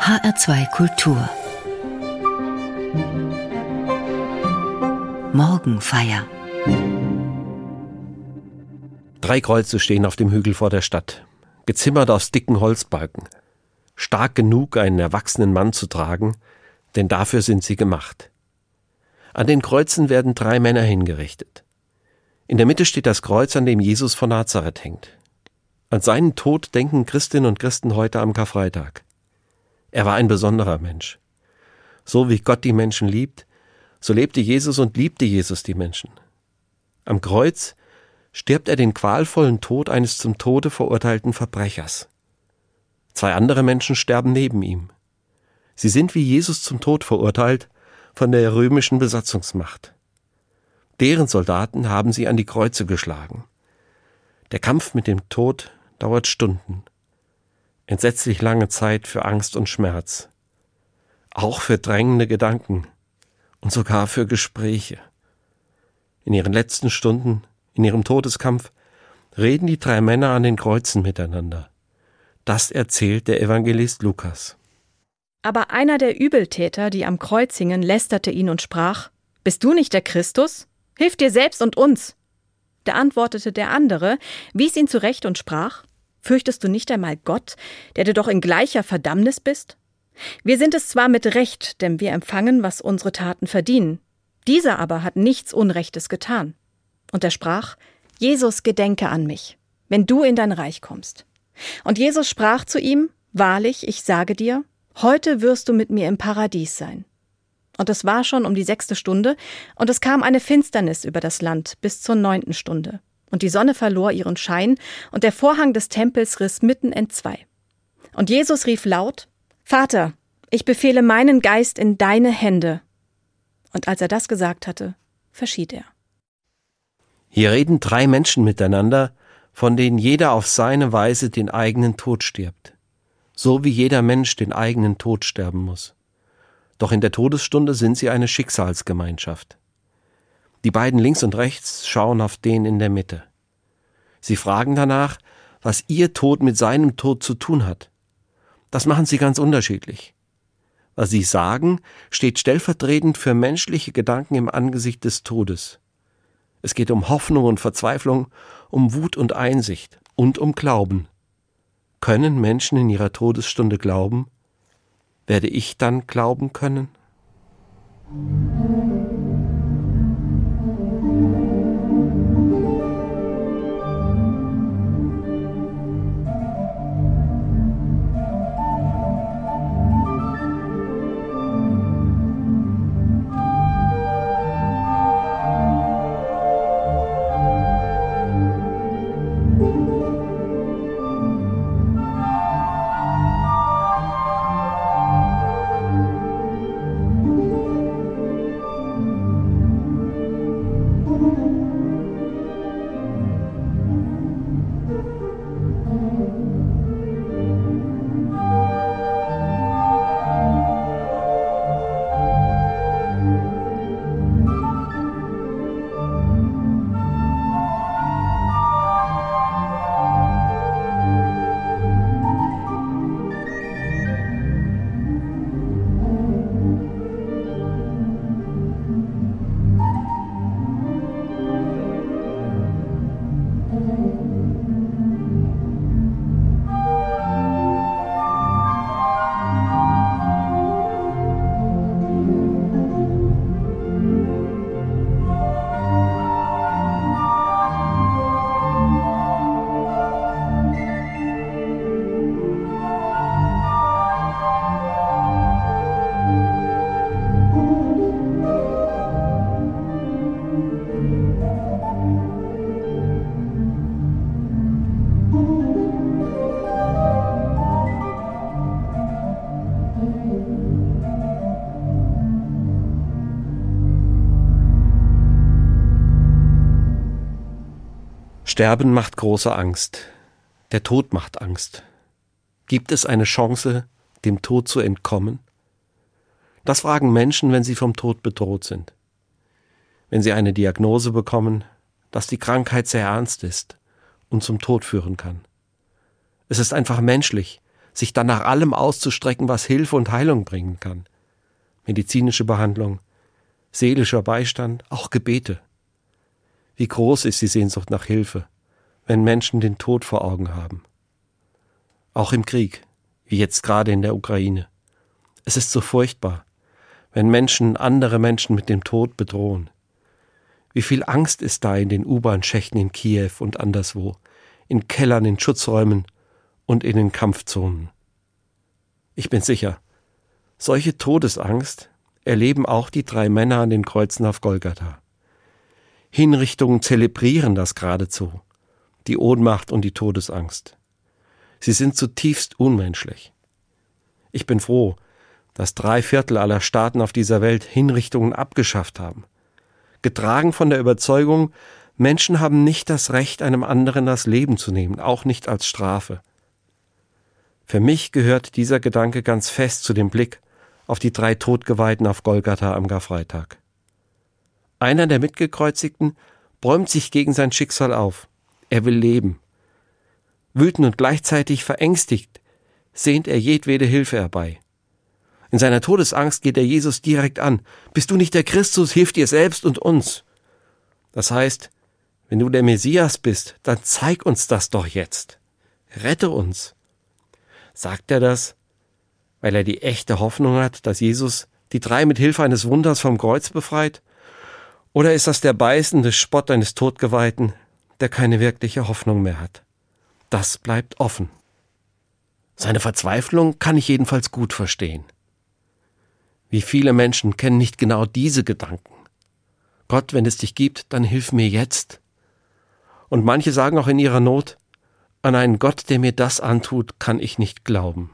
HR2 Kultur Morgenfeier Drei Kreuze stehen auf dem Hügel vor der Stadt, gezimmert aus dicken Holzbalken, stark genug, einen erwachsenen Mann zu tragen, denn dafür sind sie gemacht. An den Kreuzen werden drei Männer hingerichtet. In der Mitte steht das Kreuz, an dem Jesus von Nazareth hängt. An seinen Tod denken Christinnen und Christen heute am Karfreitag. Er war ein besonderer Mensch. So wie Gott die Menschen liebt, so lebte Jesus und liebte Jesus die Menschen. Am Kreuz stirbt er den qualvollen Tod eines zum Tode verurteilten Verbrechers. Zwei andere Menschen sterben neben ihm. Sie sind wie Jesus zum Tod verurteilt von der römischen Besatzungsmacht. Deren Soldaten haben sie an die Kreuze geschlagen. Der Kampf mit dem Tod dauert Stunden. Entsetzlich lange Zeit für Angst und Schmerz. Auch für drängende Gedanken und sogar für Gespräche. In ihren letzten Stunden, in ihrem Todeskampf, reden die drei Männer an den Kreuzen miteinander. Das erzählt der Evangelist Lukas. Aber einer der Übeltäter, die am Kreuz hingen, lästerte ihn und sprach: Bist du nicht der Christus? Hilf dir selbst und uns. Da antwortete der andere, wies ihn zurecht und sprach Fürchtest du nicht einmal Gott, der du doch in gleicher Verdammnis bist? Wir sind es zwar mit Recht, denn wir empfangen, was unsere Taten verdienen. Dieser aber hat nichts Unrechtes getan. Und er sprach Jesus, gedenke an mich, wenn du in dein Reich kommst. Und Jesus sprach zu ihm Wahrlich, ich sage dir, heute wirst du mit mir im Paradies sein. Und es war schon um die sechste Stunde, und es kam eine Finsternis über das Land bis zur neunten Stunde. Und die Sonne verlor ihren Schein, und der Vorhang des Tempels riss mitten entzwei. Und Jesus rief laut, Vater, ich befehle meinen Geist in deine Hände. Und als er das gesagt hatte, verschied er. Hier reden drei Menschen miteinander, von denen jeder auf seine Weise den eigenen Tod stirbt, so wie jeder Mensch den eigenen Tod sterben muss. Doch in der Todesstunde sind sie eine Schicksalsgemeinschaft. Die beiden links und rechts schauen auf den in der Mitte. Sie fragen danach, was ihr Tod mit seinem Tod zu tun hat. Das machen sie ganz unterschiedlich. Was sie sagen, steht stellvertretend für menschliche Gedanken im Angesicht des Todes. Es geht um Hoffnung und Verzweiflung, um Wut und Einsicht und um Glauben. Können Menschen in ihrer Todesstunde glauben? werde ich dann glauben können? Sterben macht große Angst. Der Tod macht Angst. Gibt es eine Chance, dem Tod zu entkommen? Das fragen Menschen, wenn sie vom Tod bedroht sind. Wenn sie eine Diagnose bekommen, dass die Krankheit sehr ernst ist und zum Tod führen kann. Es ist einfach menschlich, sich dann nach allem auszustrecken, was Hilfe und Heilung bringen kann. Medizinische Behandlung, seelischer Beistand, auch Gebete. Wie groß ist die Sehnsucht nach Hilfe, wenn Menschen den Tod vor Augen haben. Auch im Krieg, wie jetzt gerade in der Ukraine. Es ist so furchtbar, wenn Menschen andere Menschen mit dem Tod bedrohen. Wie viel Angst ist da in den U-Bahn-Schächten in Kiew und anderswo, in Kellern, in Schutzräumen und in den Kampfzonen. Ich bin sicher, solche Todesangst erleben auch die drei Männer an den Kreuzen auf Golgatha. Hinrichtungen zelebrieren das geradezu, die Ohnmacht und die Todesangst. Sie sind zutiefst unmenschlich. Ich bin froh, dass drei Viertel aller Staaten auf dieser Welt Hinrichtungen abgeschafft haben getragen von der Überzeugung, Menschen haben nicht das Recht, einem anderen das Leben zu nehmen, auch nicht als Strafe. Für mich gehört dieser Gedanke ganz fest zu dem Blick auf die drei Todgeweihten auf Golgatha am Karfreitag. Einer der Mitgekreuzigten bäumt sich gegen sein Schicksal auf. Er will leben. Wütend und gleichzeitig verängstigt sehnt er jedwede Hilfe herbei. In seiner Todesangst geht er Jesus direkt an. Bist du nicht der Christus, hilf dir selbst und uns. Das heißt, wenn du der Messias bist, dann zeig uns das doch jetzt. Rette uns. Sagt er das, weil er die echte Hoffnung hat, dass Jesus die drei mit Hilfe eines Wunders vom Kreuz befreit? Oder ist das der beißende Spott eines Todgeweihten, der keine wirkliche Hoffnung mehr hat? Das bleibt offen. Seine Verzweiflung kann ich jedenfalls gut verstehen. Wie viele Menschen kennen nicht genau diese Gedanken? Gott, wenn es dich gibt, dann hilf mir jetzt. Und manche sagen auch in ihrer Not, an einen Gott, der mir das antut, kann ich nicht glauben.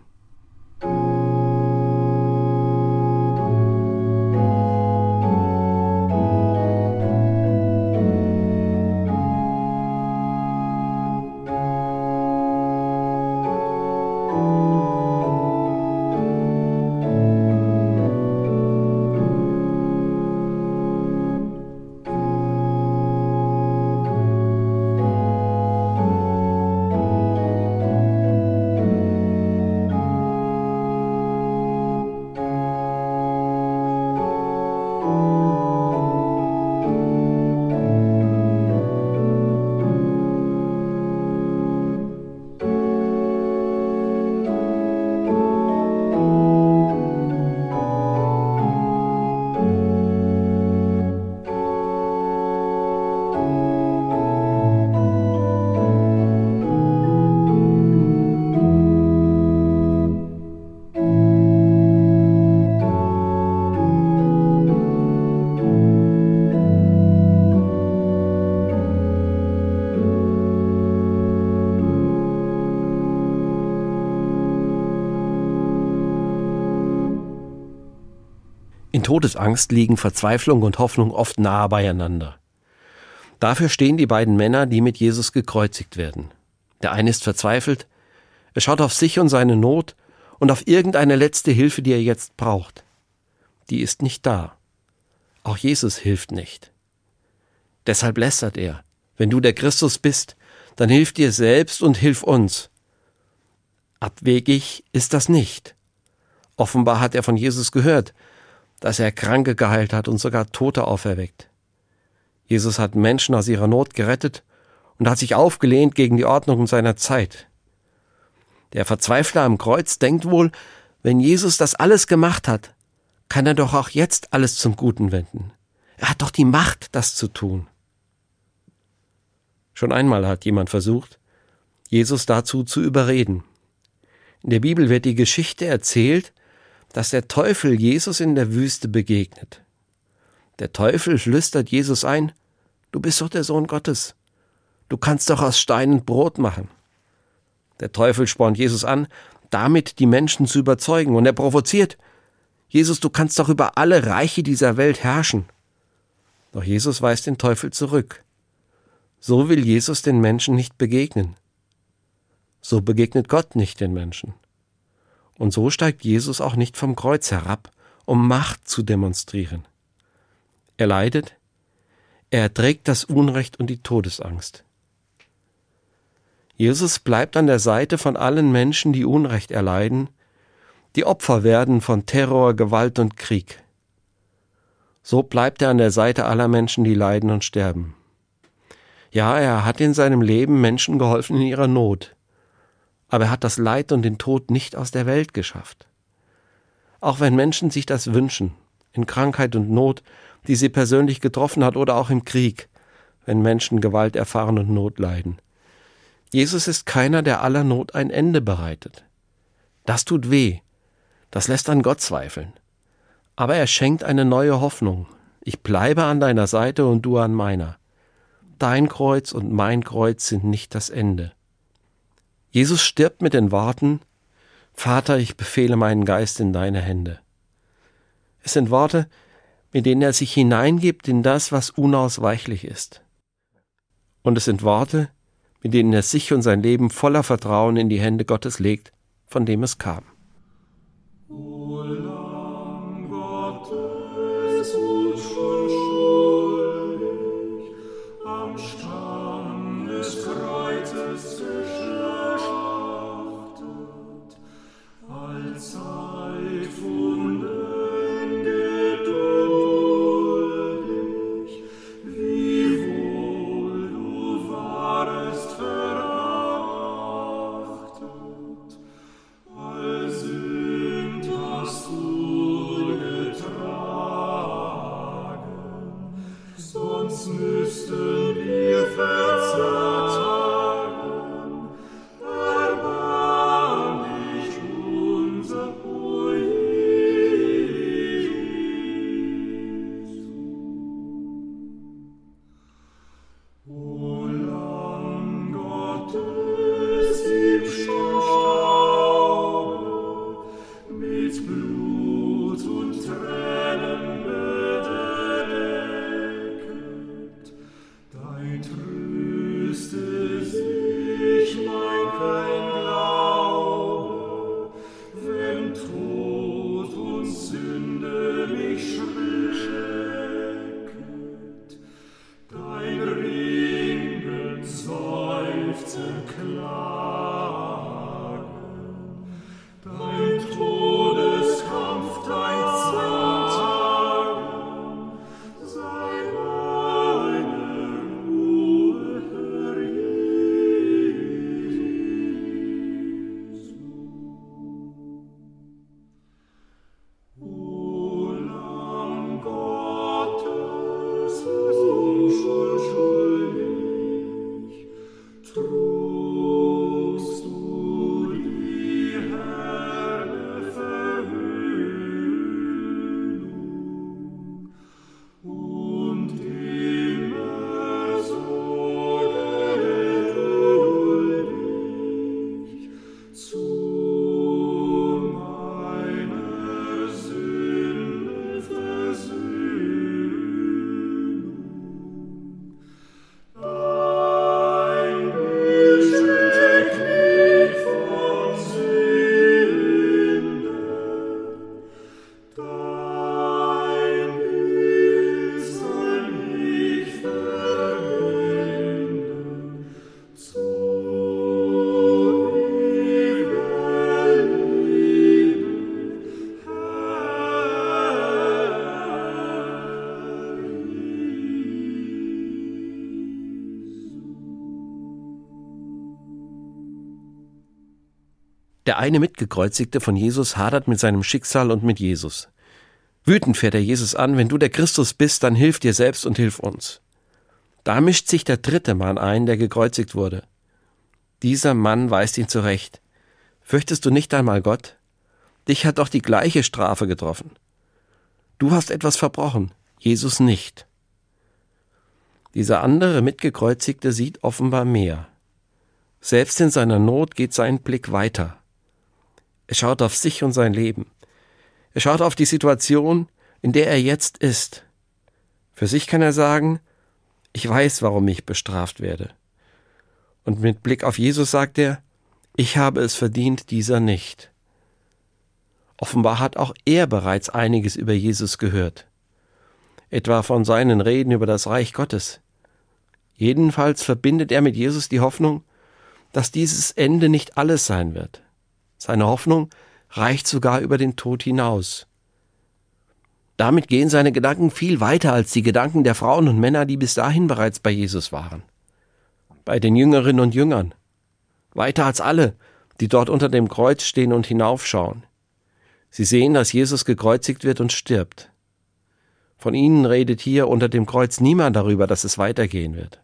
Todesangst liegen Verzweiflung und Hoffnung oft nahe beieinander. Dafür stehen die beiden Männer, die mit Jesus gekreuzigt werden. Der eine ist verzweifelt, er schaut auf sich und seine Not und auf irgendeine letzte Hilfe, die er jetzt braucht. Die ist nicht da. Auch Jesus hilft nicht. Deshalb lästert er, wenn du der Christus bist, dann hilf dir selbst und hilf uns. Abwegig ist das nicht. Offenbar hat er von Jesus gehört, dass er Kranke geheilt hat und sogar Tote auferweckt. Jesus hat Menschen aus ihrer Not gerettet und hat sich aufgelehnt gegen die Ordnung seiner Zeit. Der Verzweifler am Kreuz denkt wohl, wenn Jesus das alles gemacht hat, kann er doch auch jetzt alles zum Guten wenden. Er hat doch die Macht, das zu tun. Schon einmal hat jemand versucht, Jesus dazu zu überreden. In der Bibel wird die Geschichte erzählt, dass der Teufel Jesus in der Wüste begegnet. Der Teufel flüstert Jesus ein, du bist doch der Sohn Gottes. Du kannst doch aus Steinen Brot machen. Der Teufel spornt Jesus an, damit die Menschen zu überzeugen, und er provoziert, Jesus, du kannst doch über alle Reiche dieser Welt herrschen. Doch Jesus weist den Teufel zurück. So will Jesus den Menschen nicht begegnen. So begegnet Gott nicht den Menschen. Und so steigt Jesus auch nicht vom Kreuz herab, um Macht zu demonstrieren. Er leidet, er erträgt das Unrecht und die Todesangst. Jesus bleibt an der Seite von allen Menschen, die Unrecht erleiden, die Opfer werden von Terror, Gewalt und Krieg. So bleibt er an der Seite aller Menschen, die leiden und sterben. Ja, er hat in seinem Leben Menschen geholfen in ihrer Not, aber er hat das Leid und den Tod nicht aus der Welt geschafft. Auch wenn Menschen sich das wünschen, in Krankheit und Not, die sie persönlich getroffen hat oder auch im Krieg, wenn Menschen Gewalt erfahren und Not leiden. Jesus ist keiner, der aller Not ein Ende bereitet. Das tut weh, das lässt an Gott zweifeln. Aber er schenkt eine neue Hoffnung. Ich bleibe an deiner Seite und du an meiner. Dein Kreuz und mein Kreuz sind nicht das Ende. Jesus stirbt mit den Worten Vater, ich befehle meinen Geist in deine Hände. Es sind Worte, mit denen er sich hineingibt in das, was unausweichlich ist. Und es sind Worte, mit denen er sich und sein Leben voller Vertrauen in die Hände Gottes legt, von dem es kam. Der eine Mitgekreuzigte von Jesus hadert mit seinem Schicksal und mit Jesus. Wütend fährt er Jesus an, wenn du der Christus bist, dann hilf dir selbst und hilf uns. Da mischt sich der dritte Mann ein, der gekreuzigt wurde. Dieser Mann weist ihn zurecht. Fürchtest du nicht einmal Gott? Dich hat doch die gleiche Strafe getroffen. Du hast etwas verbrochen, Jesus nicht. Dieser andere Mitgekreuzigte sieht offenbar mehr. Selbst in seiner Not geht sein Blick weiter. Er schaut auf sich und sein Leben. Er schaut auf die Situation, in der er jetzt ist. Für sich kann er sagen, ich weiß, warum ich bestraft werde. Und mit Blick auf Jesus sagt er, ich habe es verdient, dieser nicht. Offenbar hat auch er bereits einiges über Jesus gehört, etwa von seinen Reden über das Reich Gottes. Jedenfalls verbindet er mit Jesus die Hoffnung, dass dieses Ende nicht alles sein wird. Seine Hoffnung reicht sogar über den Tod hinaus. Damit gehen seine Gedanken viel weiter als die Gedanken der Frauen und Männer, die bis dahin bereits bei Jesus waren. Bei den Jüngerinnen und Jüngern. Weiter als alle, die dort unter dem Kreuz stehen und hinaufschauen. Sie sehen, dass Jesus gekreuzigt wird und stirbt. Von ihnen redet hier unter dem Kreuz niemand darüber, dass es weitergehen wird.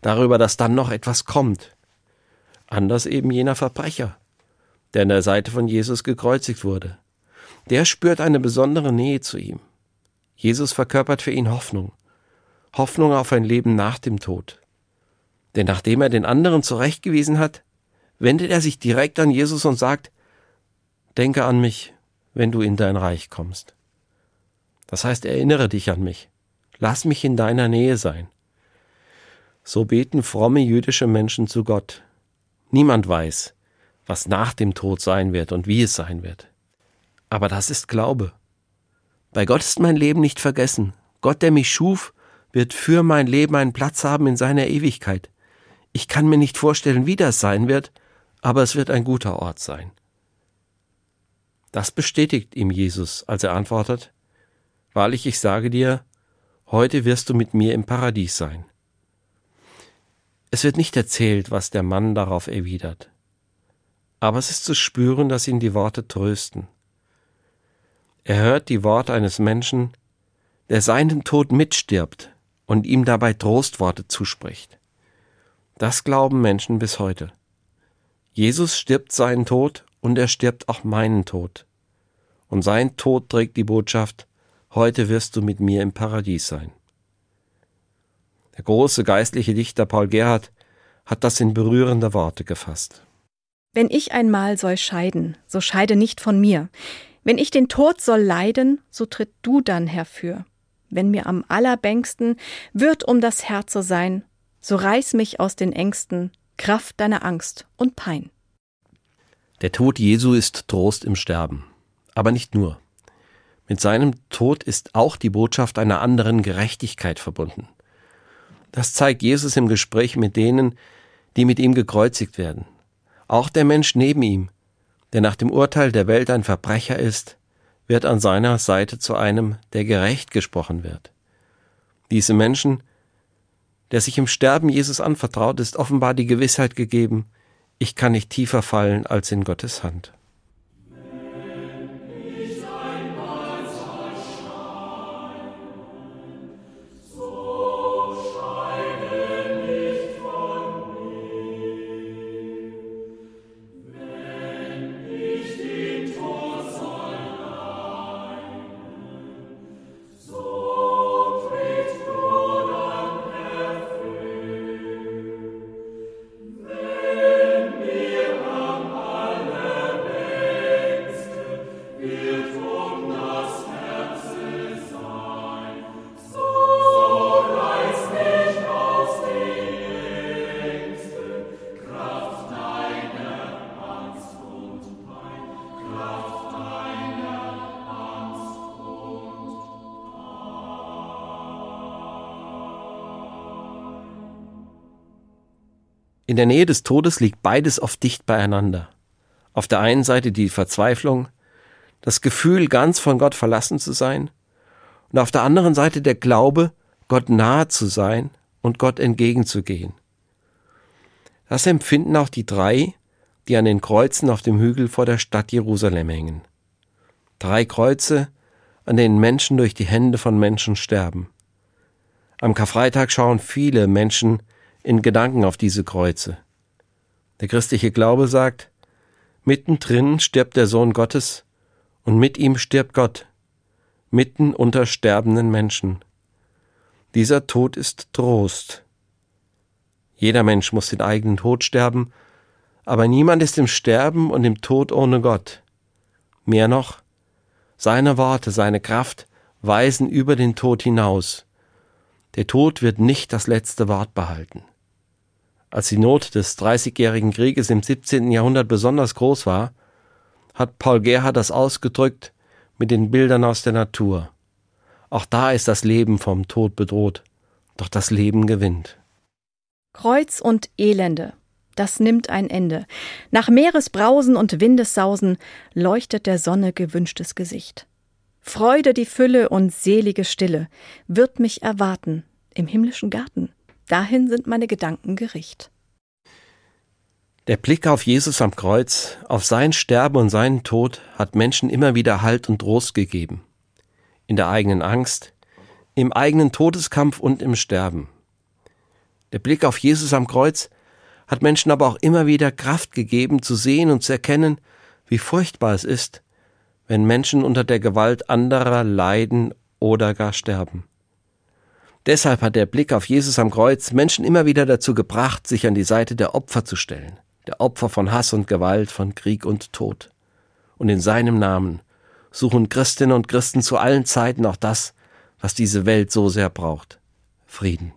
Darüber, dass dann noch etwas kommt. Anders eben jener Verbrecher, der an der Seite von Jesus gekreuzigt wurde. Der spürt eine besondere Nähe zu ihm. Jesus verkörpert für ihn Hoffnung. Hoffnung auf ein Leben nach dem Tod. Denn nachdem er den anderen zurechtgewiesen hat, wendet er sich direkt an Jesus und sagt, Denke an mich, wenn du in dein Reich kommst. Das heißt, erinnere dich an mich. Lass mich in deiner Nähe sein. So beten fromme jüdische Menschen zu Gott. Niemand weiß, was nach dem Tod sein wird und wie es sein wird. Aber das ist Glaube. Bei Gott ist mein Leben nicht vergessen. Gott, der mich schuf, wird für mein Leben einen Platz haben in seiner Ewigkeit. Ich kann mir nicht vorstellen, wie das sein wird, aber es wird ein guter Ort sein. Das bestätigt ihm Jesus, als er antwortet, Wahrlich, ich sage dir, heute wirst du mit mir im Paradies sein. Es wird nicht erzählt, was der Mann darauf erwidert, aber es ist zu spüren, dass ihn die Worte trösten. Er hört die Worte eines Menschen, der seinen Tod mitstirbt und ihm dabei Trostworte zuspricht. Das glauben Menschen bis heute. Jesus stirbt seinen Tod und er stirbt auch meinen Tod. Und sein Tod trägt die Botschaft, heute wirst du mit mir im Paradies sein. Der große geistliche Dichter Paul Gerhard hat das in berührende Worte gefasst. Wenn ich einmal soll scheiden, so scheide nicht von mir. Wenn ich den Tod soll leiden, so tritt du dann herfür. Wenn mir am allerbängsten wird um das Herz so sein, so reiß mich aus den Ängsten, Kraft deiner Angst und Pein. Der Tod Jesu ist Trost im Sterben. Aber nicht nur. Mit seinem Tod ist auch die Botschaft einer anderen Gerechtigkeit verbunden. Das zeigt Jesus im Gespräch mit denen, die mit ihm gekreuzigt werden. Auch der Mensch neben ihm, der nach dem Urteil der Welt ein Verbrecher ist, wird an seiner Seite zu einem, der gerecht gesprochen wird. Diese Menschen der sich im Sterben Jesus anvertraut, ist offenbar die Gewissheit gegeben, ich kann nicht tiefer fallen als in Gottes Hand. In der Nähe des Todes liegt beides oft dicht beieinander. Auf der einen Seite die Verzweiflung, das Gefühl, ganz von Gott verlassen zu sein, und auf der anderen Seite der Glaube, Gott nahe zu sein und Gott entgegenzugehen. Das empfinden auch die drei, die an den Kreuzen auf dem Hügel vor der Stadt Jerusalem hängen. Drei Kreuze, an denen Menschen durch die Hände von Menschen sterben. Am Karfreitag schauen viele Menschen in Gedanken auf diese Kreuze. Der christliche Glaube sagt, mittendrin stirbt der Sohn Gottes und mit ihm stirbt Gott, mitten unter sterbenden Menschen. Dieser Tod ist Trost. Jeder Mensch muss den eigenen Tod sterben, aber niemand ist im Sterben und im Tod ohne Gott. Mehr noch, seine Worte, seine Kraft weisen über den Tod hinaus. Der Tod wird nicht das letzte Wort behalten. Als die Not des Dreißigjährigen Krieges im 17. Jahrhundert besonders groß war, hat Paul Gerhard das ausgedrückt mit den Bildern aus der Natur. Auch da ist das Leben vom Tod bedroht, doch das Leben gewinnt. Kreuz und Elende. Das nimmt ein Ende. Nach Meeresbrausen und Windessausen leuchtet der Sonne gewünschtes Gesicht. Freude die Fülle und selige Stille wird mich erwarten im himmlischen Garten. Dahin sind meine Gedanken gericht. Der Blick auf Jesus am Kreuz, auf sein Sterben und seinen Tod hat Menschen immer wieder Halt und Trost gegeben. In der eigenen Angst, im eigenen Todeskampf und im Sterben. Der Blick auf Jesus am Kreuz hat Menschen aber auch immer wieder Kraft gegeben, zu sehen und zu erkennen, wie furchtbar es ist, wenn Menschen unter der Gewalt anderer leiden oder gar sterben. Deshalb hat der Blick auf Jesus am Kreuz Menschen immer wieder dazu gebracht, sich an die Seite der Opfer zu stellen, der Opfer von Hass und Gewalt, von Krieg und Tod. Und in seinem Namen suchen Christinnen und Christen zu allen Zeiten auch das, was diese Welt so sehr braucht Frieden.